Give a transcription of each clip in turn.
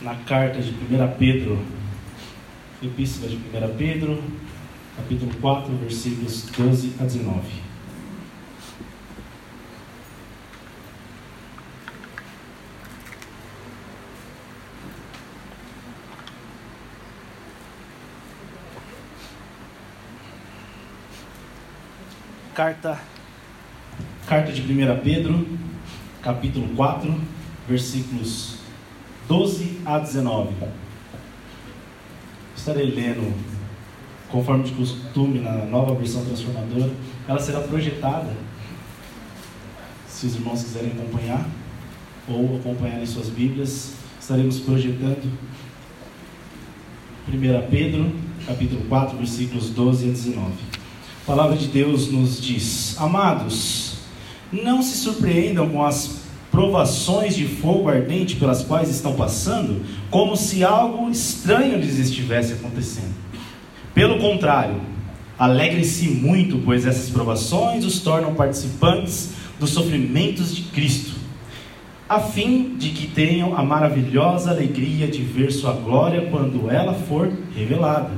Na carta de 1 Pedro, Epístola de 1 Pedro, capítulo 4, versículos 12 a 19. Carta, carta de 1 Pedro, capítulo 4, versículos 12 a 19. Estarei lendo, conforme de costume, na nova versão transformadora. Ela será projetada, se os irmãos quiserem acompanhar, ou acompanhar em suas Bíblias. Estaremos projetando 1 Pedro, capítulo 4, versículos 12 a 19. A palavra de Deus nos diz: Amados, não se surpreendam com as provações de fogo ardente pelas quais estão passando, como se algo estranho lhes estivesse acontecendo. Pelo contrário, alegrem-se muito, pois essas provações os tornam participantes dos sofrimentos de Cristo, a fim de que tenham a maravilhosa alegria de ver sua glória quando ela for revelada.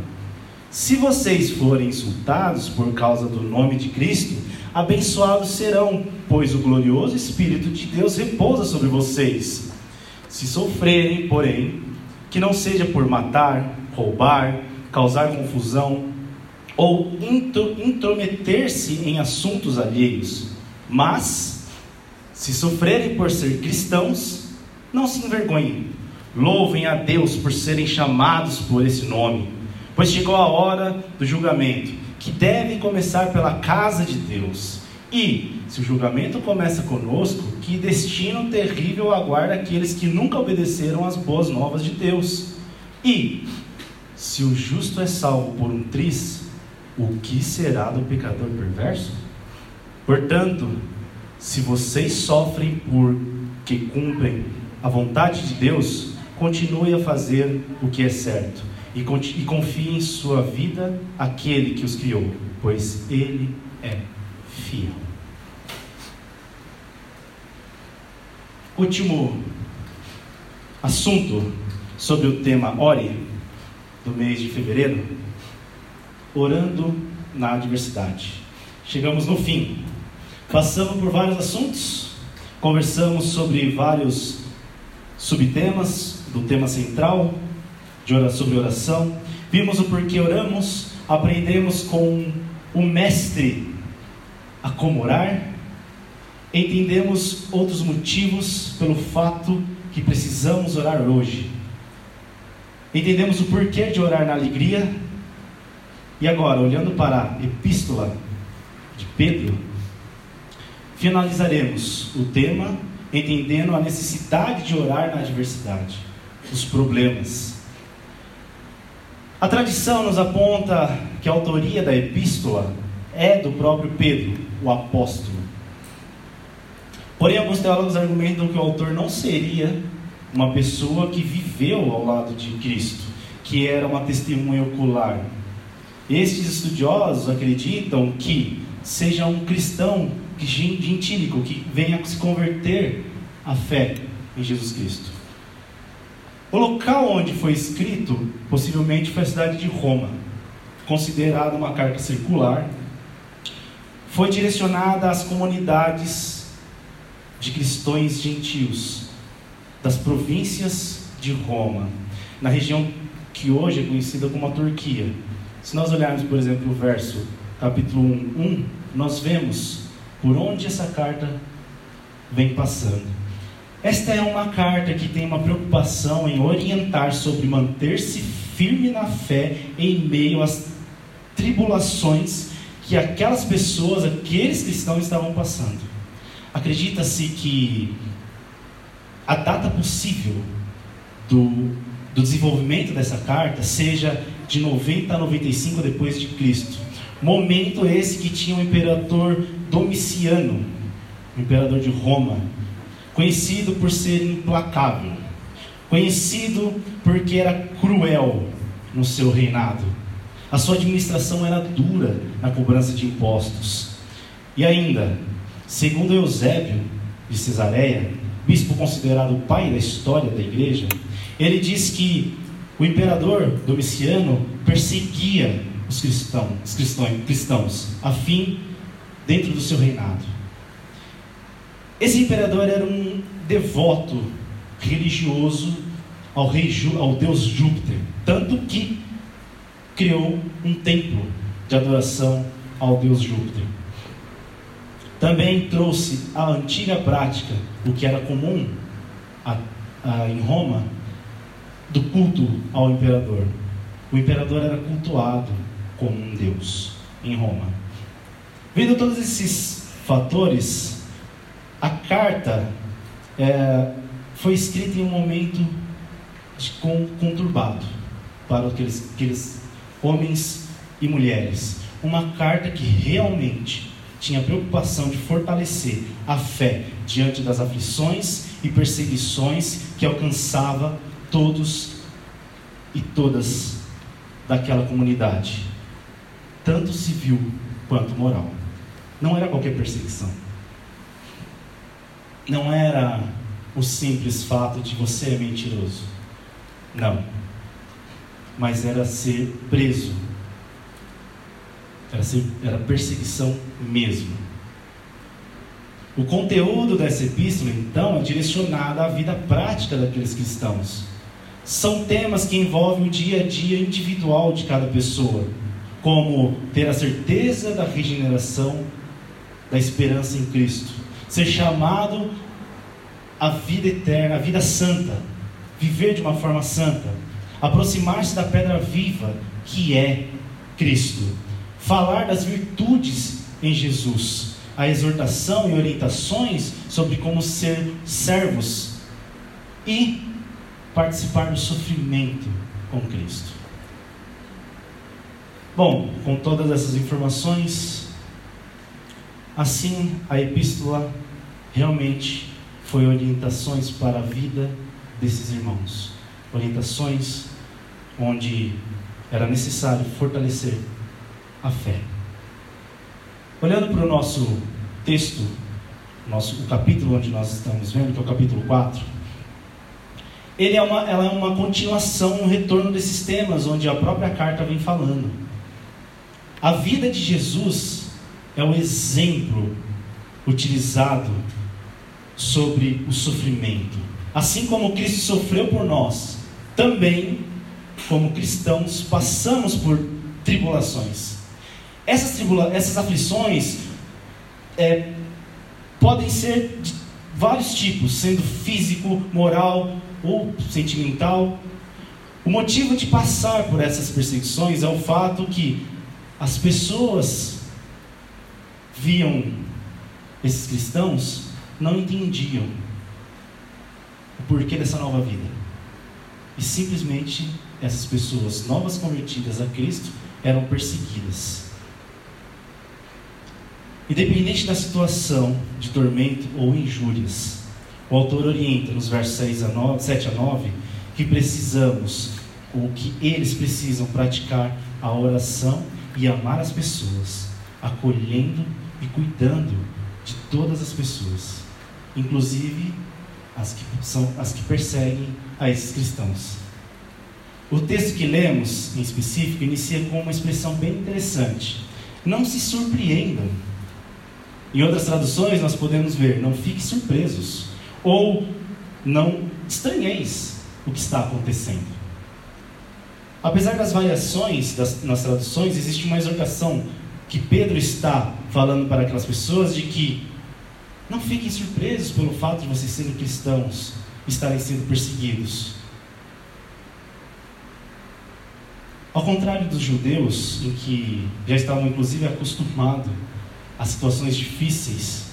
Se vocês forem insultados por causa do nome de Cristo, abençoados serão, pois o glorioso Espírito de Deus repousa sobre vocês. Se sofrerem, porém, que não seja por matar, roubar, causar confusão ou intrometer-se em assuntos alheios, mas, se sofrerem por ser cristãos, não se envergonhem. Louvem a Deus por serem chamados por esse nome, pois chegou a hora do julgamento que deve começar pela casa de Deus. E, se o julgamento começa conosco, que destino terrível aguarda aqueles que nunca obedeceram às boas novas de Deus. E, se o justo é salvo por um triz, o que será do pecador perverso? Portanto, se vocês sofrem porque cumprem a vontade de Deus, continue a fazer o que é certo e confie em sua vida aquele que os criou, pois ele é fiel. Último assunto sobre o tema Ore do mês de fevereiro, orando na adversidade. Chegamos no fim. Passamos por vários assuntos, conversamos sobre vários subtemas do tema central, de sobre oração, vimos o porquê oramos, aprendemos com o mestre a como orar, entendemos outros motivos pelo fato que precisamos orar hoje. Entendemos o porquê de orar na alegria. E agora, olhando para a epístola de Pedro, finalizaremos o tema entendendo a necessidade de orar na adversidade, os problemas, a tradição nos aponta que a autoria da epístola é do próprio Pedro, o apóstolo. Porém, alguns teólogos argumentam que o autor não seria uma pessoa que viveu ao lado de Cristo, que era uma testemunha ocular. Estes estudiosos acreditam que seja um cristão gentílico que venha se converter à fé em Jesus Cristo. O local onde foi escrito possivelmente foi a cidade de Roma, considerada uma carta circular. Foi direcionada às comunidades de cristãos gentios das províncias de Roma, na região que hoje é conhecida como a Turquia. Se nós olharmos, por exemplo, o verso capítulo 1, 1 nós vemos por onde essa carta vem passando. Esta é uma carta que tem uma preocupação em orientar sobre manter-se firme na fé em meio às tribulações que aquelas pessoas, aqueles cristãos estavam passando. Acredita-se que a data possível do, do desenvolvimento dessa carta seja de 90 a 95 depois de Cristo. Momento esse que tinha o imperador Domiciano, o imperador de Roma, conhecido por ser implacável, conhecido porque era cruel no seu reinado. A sua administração era dura na cobrança de impostos. E ainda, segundo Eusébio de Cesareia, bispo considerado o pai da história da igreja, ele diz que o imperador Domiciano perseguia os cristãos, os cristãos, cristãos a fim dentro do seu reinado. Esse imperador era um devoto religioso ao, rei, ao deus Júpiter, tanto que criou um templo de adoração ao deus Júpiter. Também trouxe a antiga prática, o que era comum a, a, em Roma, do culto ao imperador. O imperador era cultuado como um deus em Roma. Vendo todos esses fatores, a carta é, foi escrita em um momento conturbado para aqueles, aqueles homens e mulheres. Uma carta que realmente tinha a preocupação de fortalecer a fé diante das aflições e perseguições que alcançava todos e todas daquela comunidade, tanto civil quanto moral. Não era qualquer perseguição. Não era o simples fato de você é mentiroso. Não. Mas era ser preso. Era, ser, era perseguição mesmo. O conteúdo dessa epístola, então, é direcionado à vida prática daqueles cristãos. São temas que envolvem o dia a dia individual de cada pessoa, como ter a certeza da regeneração, da esperança em Cristo, ser chamado à vida eterna, à vida santa, viver de uma forma santa, aproximar-se da pedra viva que é Cristo, falar das virtudes em Jesus, a exortação e orientações sobre como ser servos e participar do sofrimento com Cristo. Bom, com todas essas informações, assim a epístola realmente foi orientações para a vida desses irmãos. Orientações onde era necessário fortalecer a fé. Olhando para o nosso texto, nosso, o capítulo onde nós estamos vendo, que é o capítulo 4, ele é uma, ela é uma continuação, um retorno desses temas, onde a própria carta vem falando. A vida de Jesus é o exemplo utilizado sobre o sofrimento. Assim como Cristo sofreu por nós, também, como cristãos, passamos por tribulações. Essas, tribula essas aflições é, podem ser de vários tipos, sendo físico, moral, ou sentimental. O motivo de passar por essas perseguições é o fato que as pessoas viam esses cristãos, não entendiam o porquê dessa nova vida. E simplesmente essas pessoas novas convertidas a Cristo eram perseguidas. Independente da situação de tormento ou injúrias, o autor orienta nos versos 6 a 9, 7 a 9 que precisamos, ou que eles precisam praticar a oração e amar as pessoas, acolhendo e cuidando de todas as pessoas, inclusive as que, são, as que perseguem a esses cristãos. O texto que lemos, em específico, inicia com uma expressão bem interessante. Não se surpreendam. Em outras traduções, nós podemos ver: não fiquem surpresos ou não estranheis o que está acontecendo. Apesar das variações das, nas traduções, existe uma exortação que Pedro está falando para aquelas pessoas de que não fiquem surpresos pelo fato de vocês serem cristãos, estarem sendo perseguidos. Ao contrário dos judeus, em que já estavam inclusive acostumados a situações difíceis,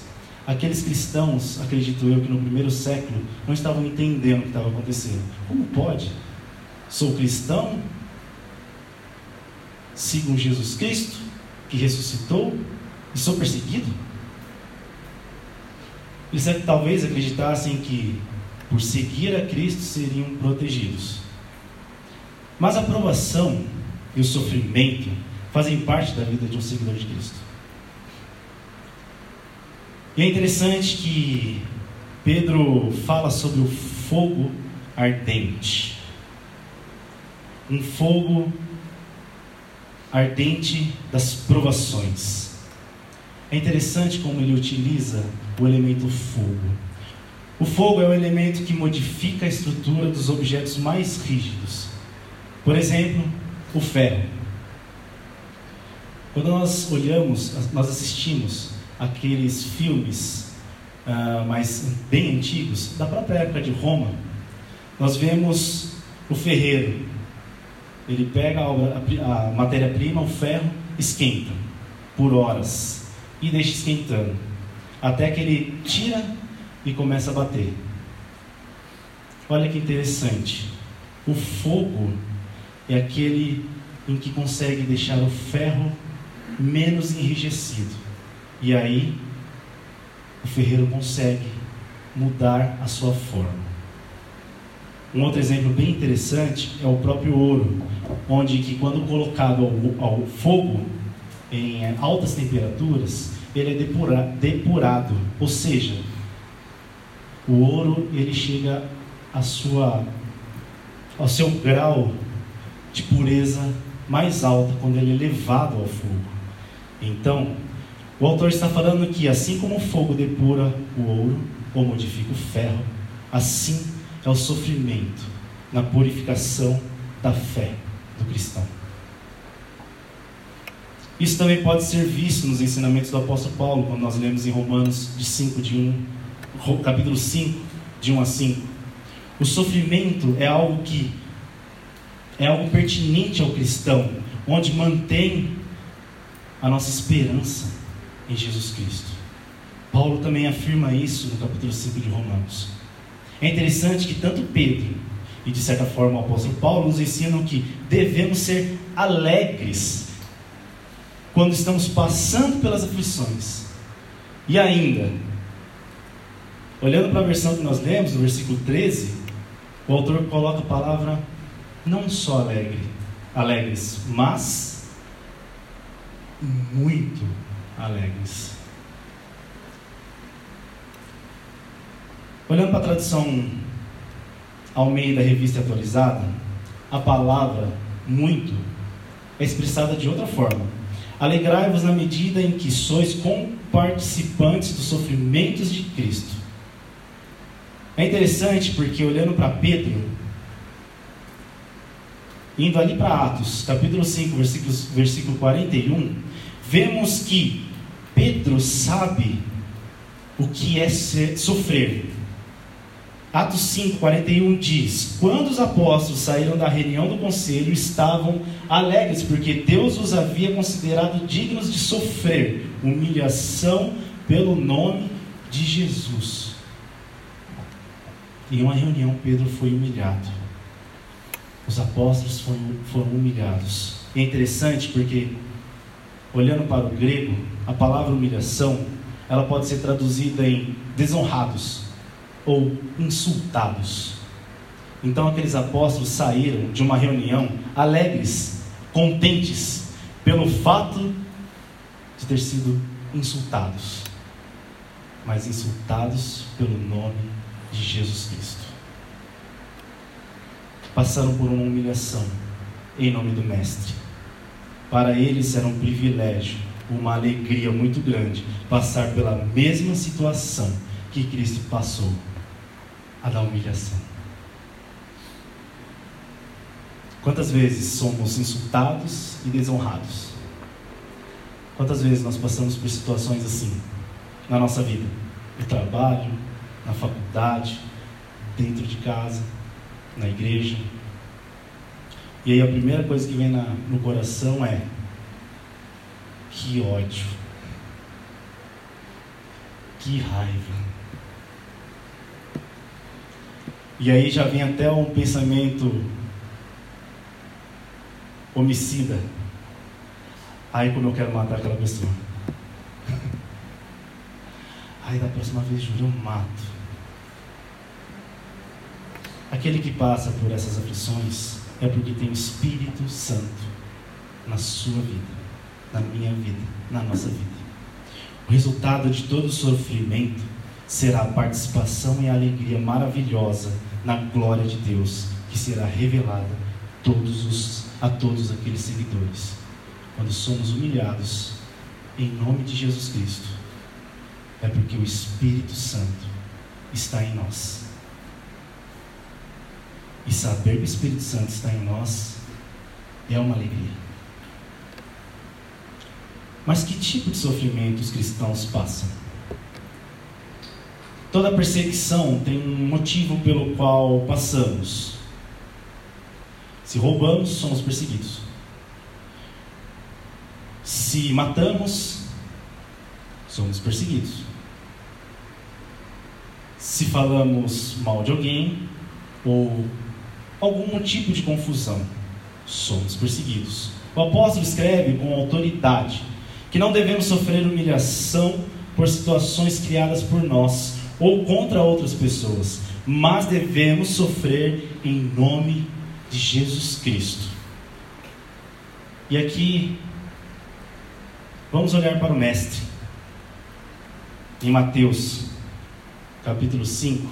aqueles cristãos, acredito eu, que no primeiro século não estavam entendendo o que estava acontecendo. Como pode? Sou cristão, sigo Jesus Cristo, que ressuscitou, e sou perseguido? Eles talvez acreditassem que, por seguir a Cristo, seriam protegidos. Mas a provação e o sofrimento fazem parte da vida de um seguidor de Cristo. E é interessante que Pedro fala sobre o fogo ardente. Um fogo ardente das provações. É interessante como ele utiliza o elemento fogo. O fogo é o elemento que modifica a estrutura dos objetos mais rígidos. Por exemplo, o ferro. Quando nós olhamos, nós assistimos aqueles filmes uh, mais bem antigos, da própria época de Roma, nós vemos o ferreiro. Ele pega a, a matéria-prima, o ferro, esquenta por horas e deixa esquentando, até que ele tira e começa a bater. Olha que interessante. O fogo é aquele em que consegue deixar o ferro menos enrijecido. E aí, o ferreiro consegue mudar a sua forma. Um outro exemplo bem interessante é o próprio ouro, onde que quando colocado ao, ao fogo em altas temperaturas, ele é depura, depurado, ou seja, o ouro ele chega a sua, ao seu grau de pureza mais alta quando ele é levado ao fogo. Então, o autor está falando que assim como o fogo depura o ouro ou modifica o ferro, assim é o sofrimento na purificação da fé do cristão. Isso também pode ser visto nos ensinamentos do apóstolo Paulo, quando nós lemos em Romanos de 5 de 1, capítulo 5, de 1 a 5. O sofrimento é algo que é algo pertinente ao cristão, onde mantém a nossa esperança em Jesus Cristo. Paulo também afirma isso no capítulo 5 de Romanos. É interessante que tanto Pedro e de certa forma o apóstolo Paulo nos ensinam que devemos ser alegres quando estamos passando pelas aflições. E ainda, olhando para a versão que nós lemos, no versículo 13, o autor coloca a palavra não só alegre, alegres, mas muito alegres. Olhando para a tradução Almeida Revista Atualizada, a palavra muito é expressada de outra forma. Alegrai-vos na medida em que sois comparticipantes dos sofrimentos de Cristo. É interessante porque olhando para Pedro, indo ali para Atos, capítulo 5, versículo, versículo 41, vemos que Pedro sabe o que é ser, sofrer. Atos 5, 41 diz: Quando os apóstolos saíram da reunião do conselho, estavam alegres, porque Deus os havia considerado dignos de sofrer humilhação pelo nome de Jesus. Em uma reunião, Pedro foi humilhado. Os apóstolos foram, foram humilhados. É interessante porque olhando para o grego, a palavra humilhação, ela pode ser traduzida em desonrados ou insultados. Então aqueles apóstolos saíram de uma reunião alegres, contentes pelo fato de ter sido insultados, mas insultados pelo nome de Jesus Cristo. Passaram por uma humilhação em nome do Mestre para eles era um privilégio, uma alegria muito grande passar pela mesma situação que Cristo passou a da humilhação. Quantas vezes somos insultados e desonrados? Quantas vezes nós passamos por situações assim na nossa vida? No trabalho, na faculdade, dentro de casa, na igreja, e aí a primeira coisa que vem na, no coração é: que ódio. Que Que raiva. E aí já vem até um pensamento homicida. Aí como eu quero matar aquela pessoa. Aí da próxima vez, juro, eu mato. Aquele que passa por essas aflições é porque tem o Espírito Santo na sua vida, na minha vida, na nossa vida. O resultado de todo sofrimento será a participação e a alegria maravilhosa na glória de Deus, que será revelada todos os, a todos aqueles seguidores. Quando somos humilhados em nome de Jesus Cristo, é porque o Espírito Santo está em nós. E saber que o Espírito Santo está em nós é uma alegria. Mas que tipo de sofrimento os cristãos passam? Toda perseguição tem um motivo pelo qual passamos. Se roubamos, somos perseguidos. Se matamos, somos perseguidos. Se falamos mal de alguém ou algum tipo de confusão, somos perseguidos. O apóstolo escreve com autoridade que não devemos sofrer humilhação por situações criadas por nós ou contra outras pessoas, mas devemos sofrer em nome de Jesus Cristo. E aqui, vamos olhar para o Mestre, em Mateus, capítulo 5,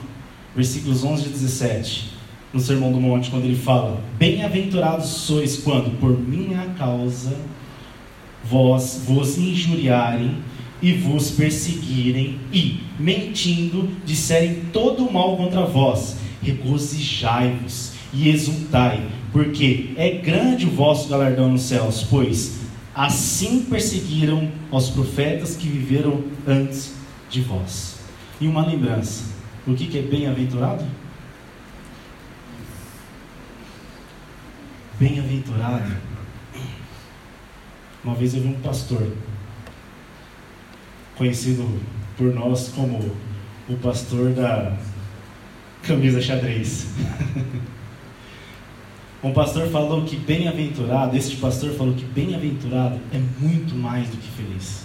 versículos 11 e 17, no Sermão do Monte, quando ele fala: Bem-aventurados sois quando, por minha causa, vós vos injuriarem e vos perseguirem e, mentindo, disserem todo o mal contra vós, regozijai-vos e exultai, porque é grande o vosso galardão nos céus, pois assim perseguiram os profetas que viveram antes de vós. E uma lembrança: o que é bem-aventurado? Bem-aventurado. Uma vez eu vi um pastor conhecido por nós como o pastor da camisa xadrez. um pastor falou que bem-aventurado, este pastor falou que bem-aventurado é muito mais do que feliz.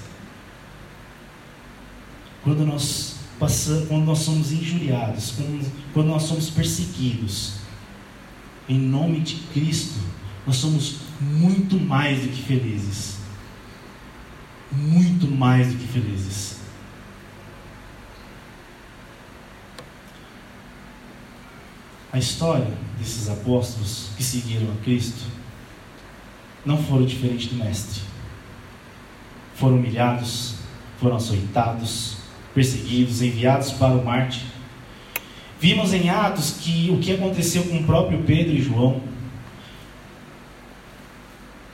Quando nós passamos, quando nós somos injuriados, quando, quando nós somos perseguidos, em nome de Cristo, nós somos muito mais do que felizes muito mais do que felizes. A história desses apóstolos que seguiram a Cristo não foram diferente do Mestre. Foram humilhados, foram açoitados, perseguidos, enviados para o Marte. Vimos em Atos que o que aconteceu com o próprio Pedro e João.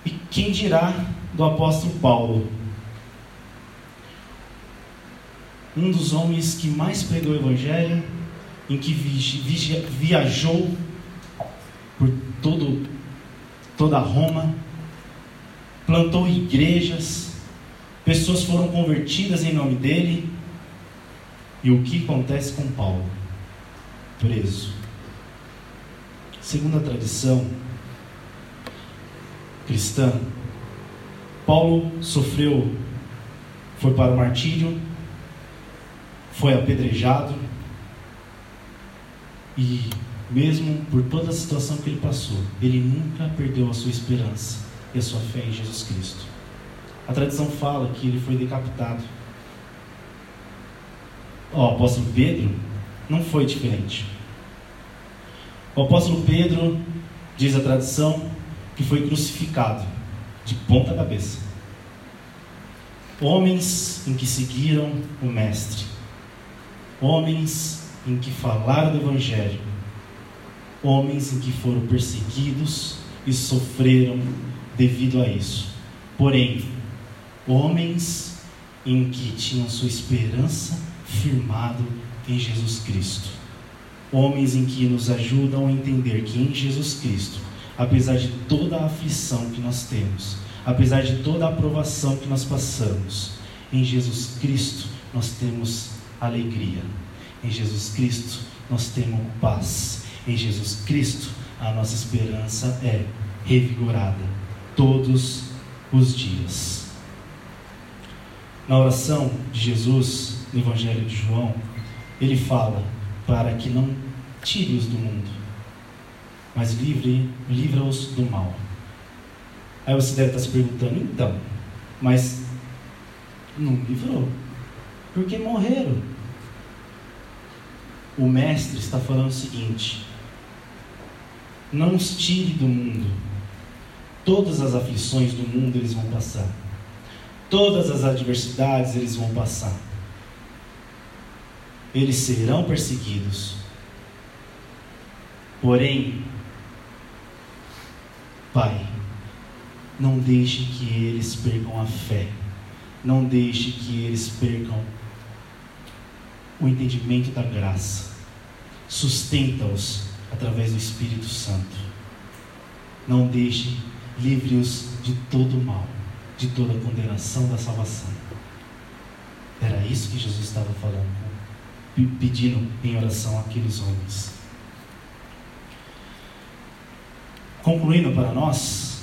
E quem dirá do apóstolo Paulo, um dos homens que mais pregou o Evangelho, em que viajou por todo, toda Roma, plantou igrejas, pessoas foram convertidas em nome dele. E o que acontece com Paulo? Preso. Segundo a tradição cristã, Paulo sofreu, foi para o martírio foi apedrejado e mesmo por toda a situação que ele passou, ele nunca perdeu a sua esperança e a sua fé em Jesus Cristo. A tradição fala que ele foi decapitado. O apóstolo Pedro não foi diferente. O apóstolo Pedro, diz a tradição, que foi crucificado de ponta cabeça. Homens em que seguiram o Mestre homens em que falaram do Evangelho, homens em que foram perseguidos e sofreram devido a isso. Porém, homens em que tinham sua esperança firmado em Jesus Cristo. Homens em que nos ajudam a entender que em Jesus Cristo, apesar de toda a aflição que nós temos, apesar de toda a aprovação que nós passamos, em Jesus Cristo nós temos alegria. Em Jesus Cristo nós temos paz. Em Jesus Cristo a nossa esperança é revigorada todos os dias. Na oração de Jesus, no Evangelho de João, ele fala para que não tire-os do mundo, mas livre, livra-os do mal. Aí você deve estar se perguntando, então, mas não livrou, porque morreram. O mestre está falando o seguinte: não os tire do mundo. Todas as aflições do mundo eles vão passar. Todas as adversidades eles vão passar. Eles serão perseguidos. Porém, Pai, não deixe que eles percam a fé. Não deixe que eles percam o entendimento da graça. Sustenta-os através do Espírito Santo. Não deixe livre-os de todo o mal, de toda a condenação da salvação. Era isso que Jesus estava falando, pedindo em oração àqueles homens. Concluindo para nós,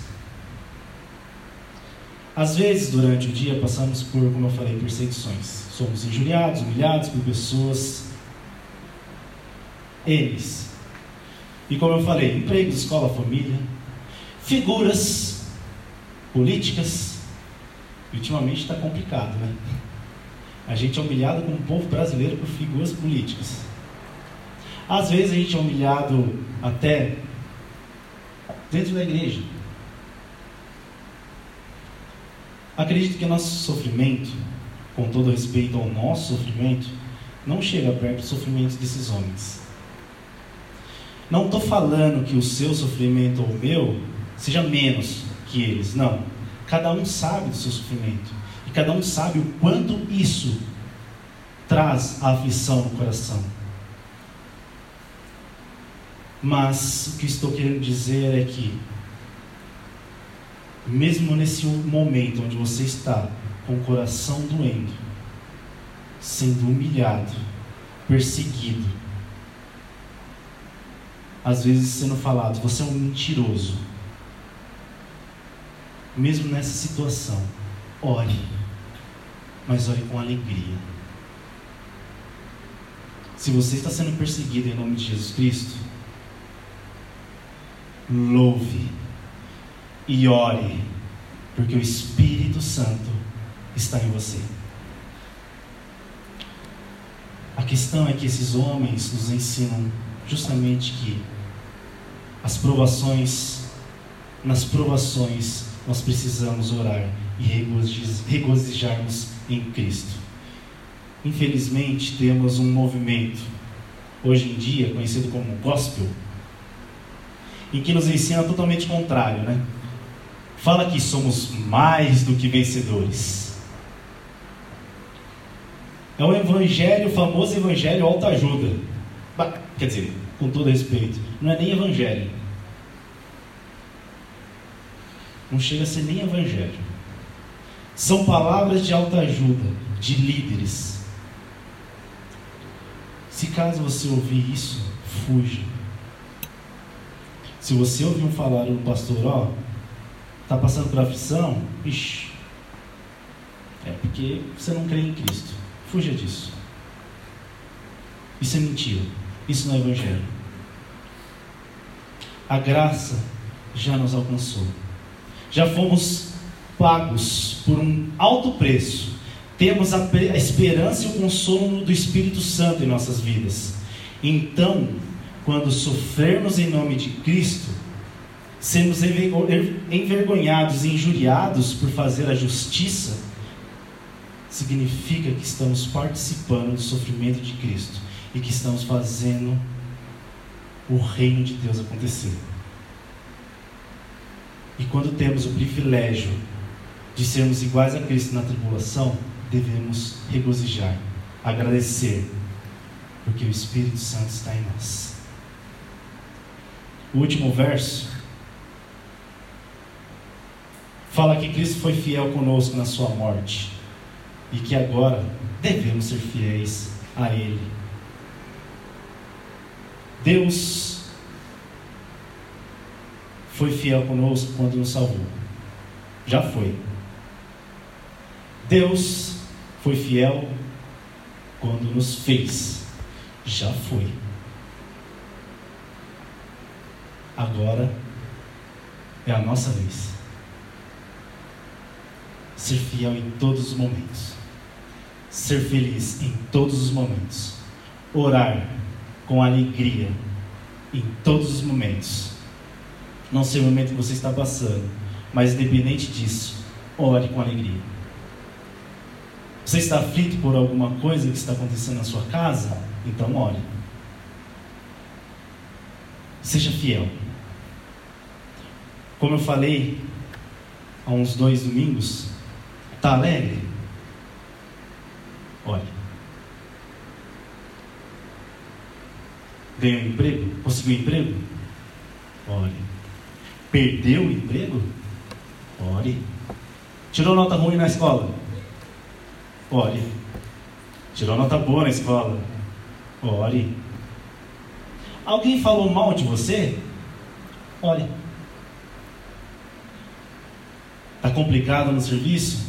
às vezes durante o dia passamos por, como eu falei, perseguições. Somos injuriados, humilhados por pessoas. Eles. E como eu falei, emprego, escola, família, figuras políticas. Ultimamente está complicado, né? A gente é humilhado como povo brasileiro por figuras políticas. Às vezes a gente é humilhado até dentro da igreja. Acredito que nosso sofrimento, com todo respeito ao nosso sofrimento, não chega perto do sofrimento desses homens. Não estou falando que o seu sofrimento ou o meu seja menos que eles, não. Cada um sabe do seu sofrimento e cada um sabe o quanto isso traz a aflição no coração. Mas o que estou querendo dizer é que, mesmo nesse momento onde você está com o coração doendo, sendo humilhado, perseguido, às vezes sendo falado, você é um mentiroso. Mesmo nessa situação, ore, mas ore com alegria. Se você está sendo perseguido em nome de Jesus Cristo, louve e ore, porque o Espírito Santo está em você. A questão é que esses homens nos ensinam justamente que as provações, nas provações, nós precisamos orar e regozijarmos em Cristo. Infelizmente, temos um movimento, hoje em dia, conhecido como gospel, em que nos ensina totalmente contrário, né? Fala que somos mais do que vencedores. É o evangelho, o famoso evangelho autoajuda. Quer dizer, com todo respeito, não é nem evangelho. Não chega a ser nem evangelho. São palavras de autoajuda, de líderes. Se caso você ouvir isso, fuja. Se você ouvir um falar um pastor, ó, tá passando por aflição, ixi, é porque você não crê em Cristo. Fuja disso. Isso é mentira. Isso não é evangelho. A graça já nos alcançou. Já fomos pagos por um alto preço. Temos a esperança e o consolo do Espírito Santo em nossas vidas. Então, quando sofrermos em nome de Cristo, sermos envergonhados e injuriados por fazer a justiça, significa que estamos participando do sofrimento de Cristo e que estamos fazendo o reino de Deus acontecer. E quando temos o privilégio de sermos iguais a Cristo na tribulação, devemos regozijar, agradecer, porque o Espírito Santo está em nós. O último verso fala que Cristo foi fiel conosco na sua morte e que agora devemos ser fiéis a Ele. Deus foi fiel conosco quando nos salvou. Já foi. Deus foi fiel quando nos fez. Já foi. Agora é a nossa vez. Ser fiel em todos os momentos. Ser feliz em todos os momentos. Orar com alegria em todos os momentos. Não sei o momento que você está passando, mas independente disso, ore com alegria. Você está aflito por alguma coisa que está acontecendo na sua casa? Então ore. Seja fiel. Como eu falei há uns dois domingos, está alegre? Ore. Ganhou emprego? Conseguiu emprego? Ore. Perdeu o emprego? Ore. Tirou nota ruim na escola? Ore. Tirou nota boa na escola? Ore. Alguém falou mal de você? Ore. Está complicado no serviço?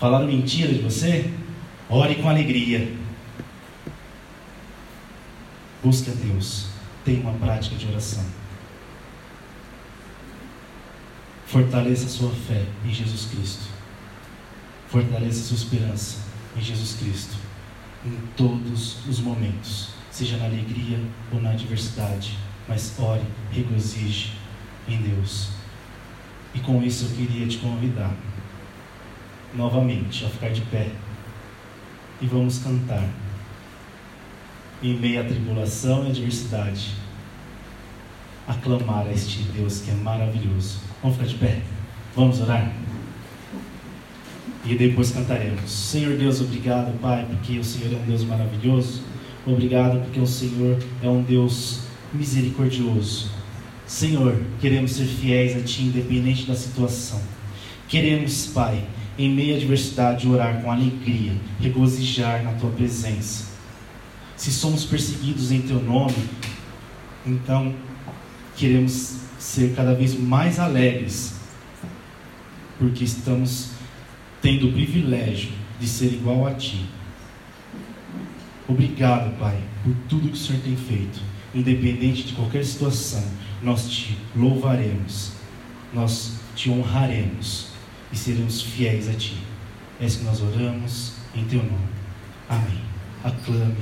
Falaram mentira de você? Ore com alegria. Busque a Deus. Tenha uma prática de oração. Fortaleça a sua fé em Jesus Cristo. Fortaleça a sua esperança em Jesus Cristo. Em todos os momentos, seja na alegria ou na adversidade. Mas ore, regozije em Deus. E com isso eu queria te convidar novamente a ficar de pé. E vamos cantar em meio à tribulação e adversidade, aclamar a este Deus que é maravilhoso. Vamos ficar de pé? Vamos orar? E depois cantaremos. Senhor Deus, obrigado, Pai, porque o Senhor é um Deus maravilhoso. Obrigado porque o Senhor é um Deus misericordioso. Senhor, queremos ser fiéis a Ti, independente da situação. Queremos, Pai, em meio à adversidade, orar com alegria, regozijar na Tua presença se somos perseguidos em Teu nome, então queremos ser cada vez mais alegres, porque estamos tendo o privilégio de ser igual a Ti. Obrigado, Pai, por tudo que o Senhor tem feito. Independente de qualquer situação, nós te louvaremos, nós te honraremos e seremos fiéis a Ti. É isso que nós oramos em Teu nome. Amém. Aclame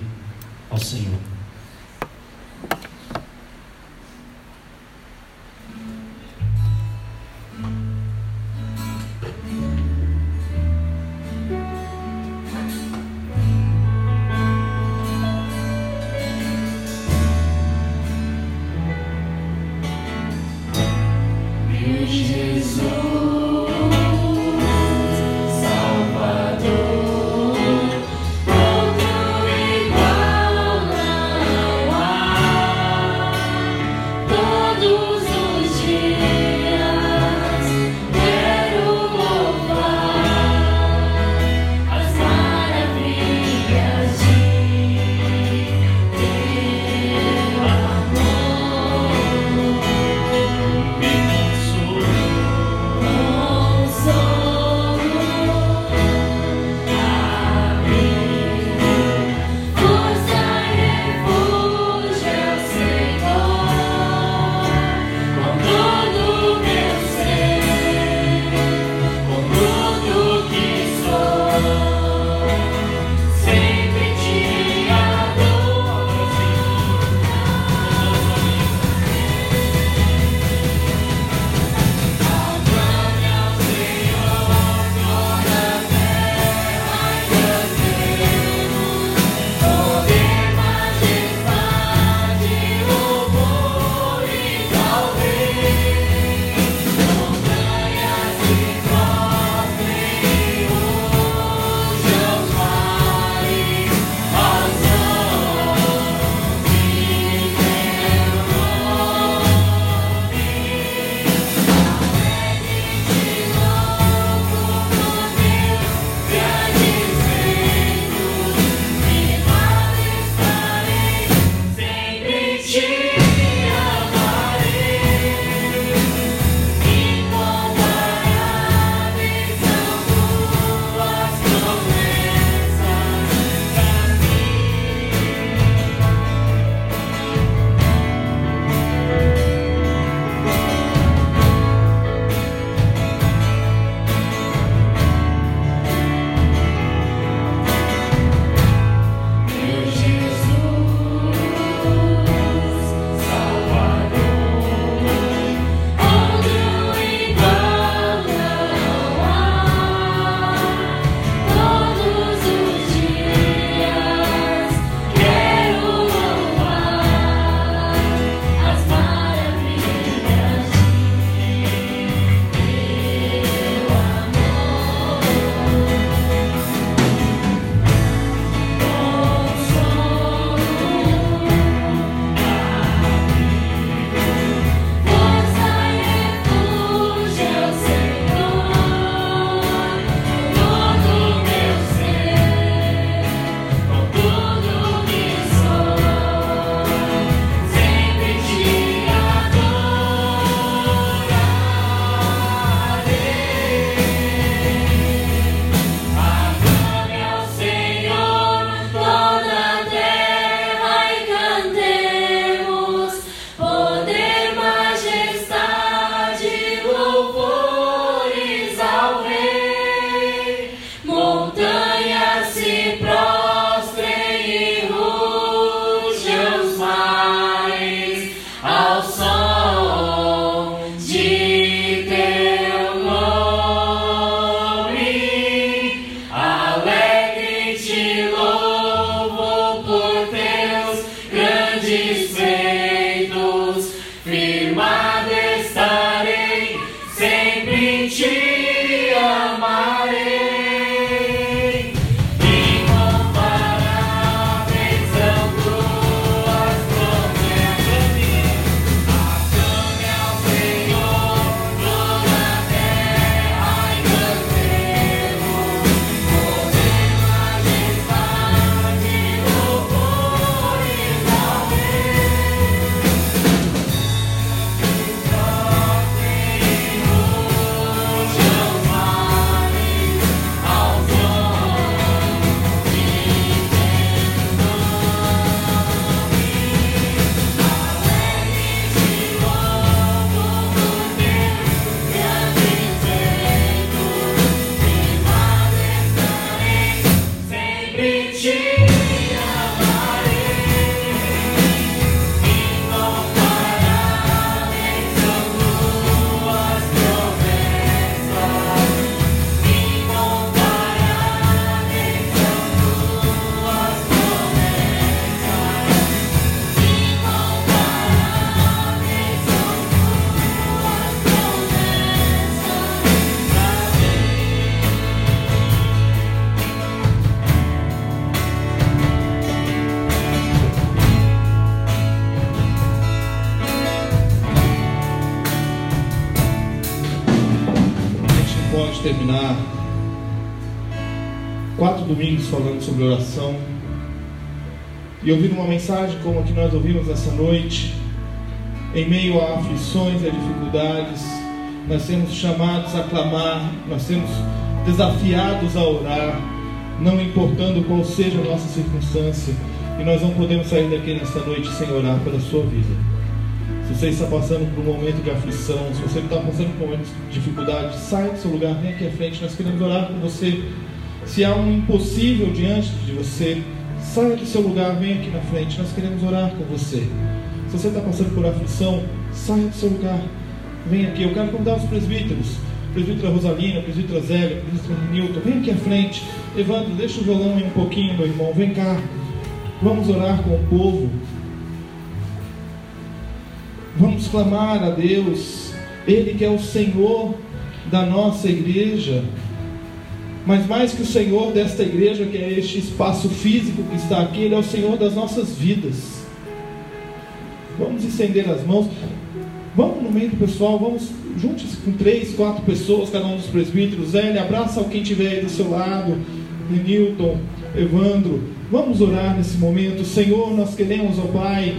ao Senhor. Terminar quatro domingos falando sobre oração. E ouvindo uma mensagem como a que nós ouvimos essa noite, em meio a aflições e a dificuldades, nós temos chamados a clamar, nós temos desafiados a orar, não importando qual seja a nossa circunstância, e nós não podemos sair daqui nesta noite sem orar pela sua vida. Se você está passando por um momento de aflição, se você está passando por um momento de dificuldade, sai do seu lugar, vem aqui à frente, nós queremos orar por você. Se há um impossível diante de você, saia do seu lugar, vem aqui na frente, nós queremos orar com você. Se você está passando por aflição, saia do seu lugar, vem aqui. Eu quero convidar os presbíteros, presbítera Rosalina, presbítera Zélia, presbítera Nilton, vem aqui à frente. Evandro, deixa o violão aí um pouquinho, meu irmão, vem cá. Vamos orar com o povo. Vamos clamar a Deus, Ele que é o Senhor da nossa igreja. Mas mais que o Senhor desta igreja, que é este espaço físico que está aqui, Ele é o Senhor das nossas vidas. Vamos estender as mãos. Vamos no meio do pessoal, vamos juntos com três, quatro pessoas, cada um dos presbíteros. Zé, abraça quem estiver aí do seu lado. Nilton, Evandro. Vamos orar nesse momento. Senhor, nós queremos, ó Pai,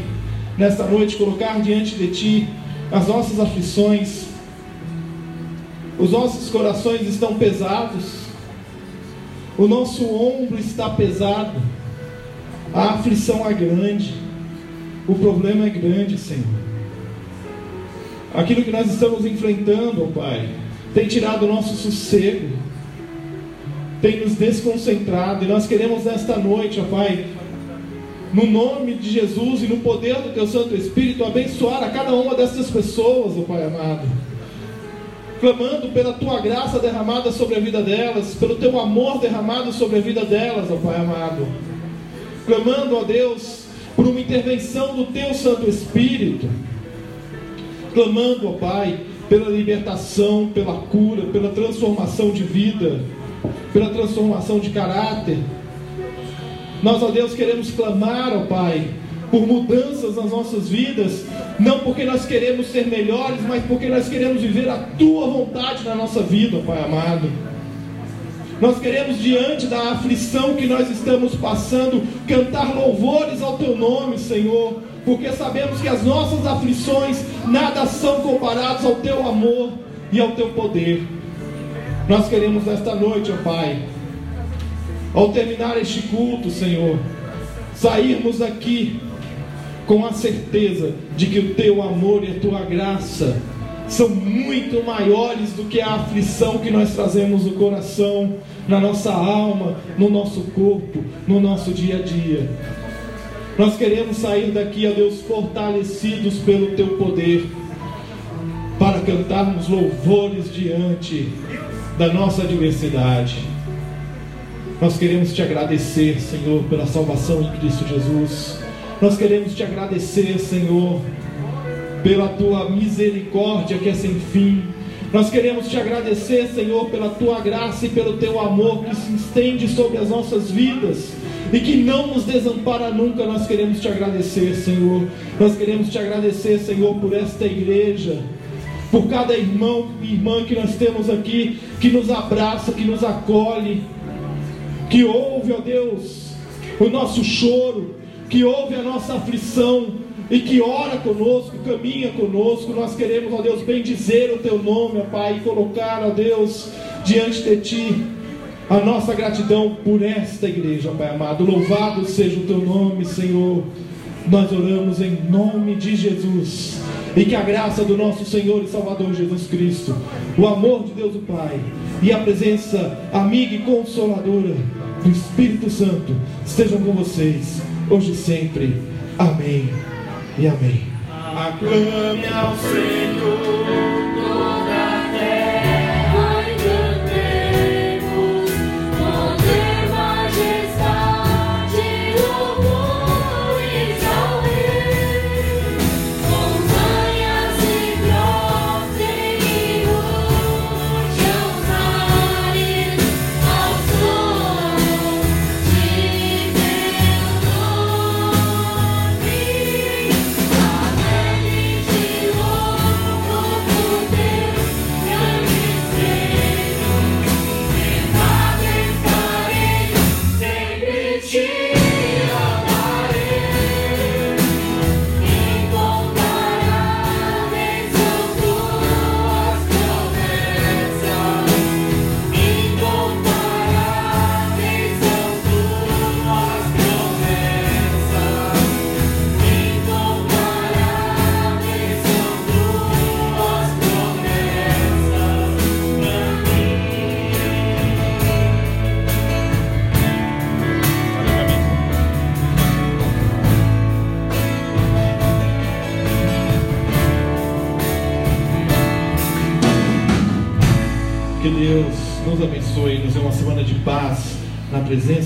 nesta noite colocar diante de Ti as nossas aflições. Os nossos corações estão pesados. O nosso ombro está pesado. A aflição é grande. O problema é grande, Senhor. Aquilo que nós estamos enfrentando, ó Pai, tem tirado o nosso sossego, tem nos desconcentrado, e nós queremos nesta noite, ó Pai, no nome de Jesus e no poder do Teu Santo Espírito, abençoar a cada uma dessas pessoas, ó Pai amado. Clamando pela Tua graça derramada sobre a vida delas, pelo Teu amor derramado sobre a vida delas, ó Pai amado. Clamando, ó Deus, por uma intervenção do Teu Santo Espírito. Clamando, ó Pai, pela libertação, pela cura, pela transformação de vida, pela transformação de caráter. Nós, ó Deus, queremos clamar, ó Pai, por mudanças nas nossas vidas, não porque nós queremos ser melhores, mas porque nós queremos viver a Tua vontade na nossa vida, ó Pai amado. Nós queremos, diante da aflição que nós estamos passando, cantar louvores ao Teu nome, Senhor, porque sabemos que as nossas aflições nada são comparadas ao Teu amor e ao Teu poder. Nós queremos nesta noite, ó Pai, ao terminar este culto, Senhor, sairmos aqui com a certeza de que o Teu amor e a Tua graça são muito maiores do que a aflição que nós trazemos no coração, na nossa alma, no nosso corpo, no nosso dia a dia. Nós queremos sair daqui, ó Deus, fortalecidos pelo Teu poder, para cantarmos louvores diante da nossa adversidade. Nós queremos te agradecer, Senhor, pela salvação em Cristo Jesus. Nós queremos te agradecer, Senhor, pela tua misericórdia que é sem fim. Nós queremos te agradecer, Senhor, pela tua graça e pelo teu amor que se estende sobre as nossas vidas e que não nos desampara nunca. Nós queremos te agradecer, Senhor. Nós queremos te agradecer, Senhor, por esta igreja, por cada irmão e irmã que nós temos aqui, que nos abraça, que nos acolhe, que ouve, ó Deus, o nosso choro, que ouve a nossa aflição e que ora conosco, caminha conosco. Nós queremos, ó Deus, bendizer o teu nome, ó Pai, e colocar, ó Deus, diante de ti a nossa gratidão por esta igreja, ó Pai amado. Louvado seja o teu nome, Senhor. Nós oramos em nome de Jesus. E que a graça do nosso Senhor e Salvador Jesus Cristo, o amor de Deus o Pai e a presença amiga e consoladora do Espírito Santo estejam com vocês, hoje e sempre. Amém e amém. Aclame ao Senhor.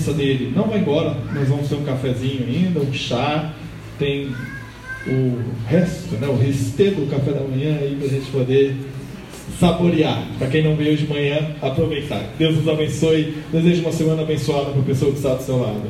Presença dele. Não vai embora, nós vamos ter um cafezinho ainda, um chá, tem o resto, né, o restê do café da manhã aí para a gente poder saborear. Para quem não veio de manhã, aproveitar. Deus nos abençoe. Desejo uma semana abençoada para a pessoa que está do seu lado.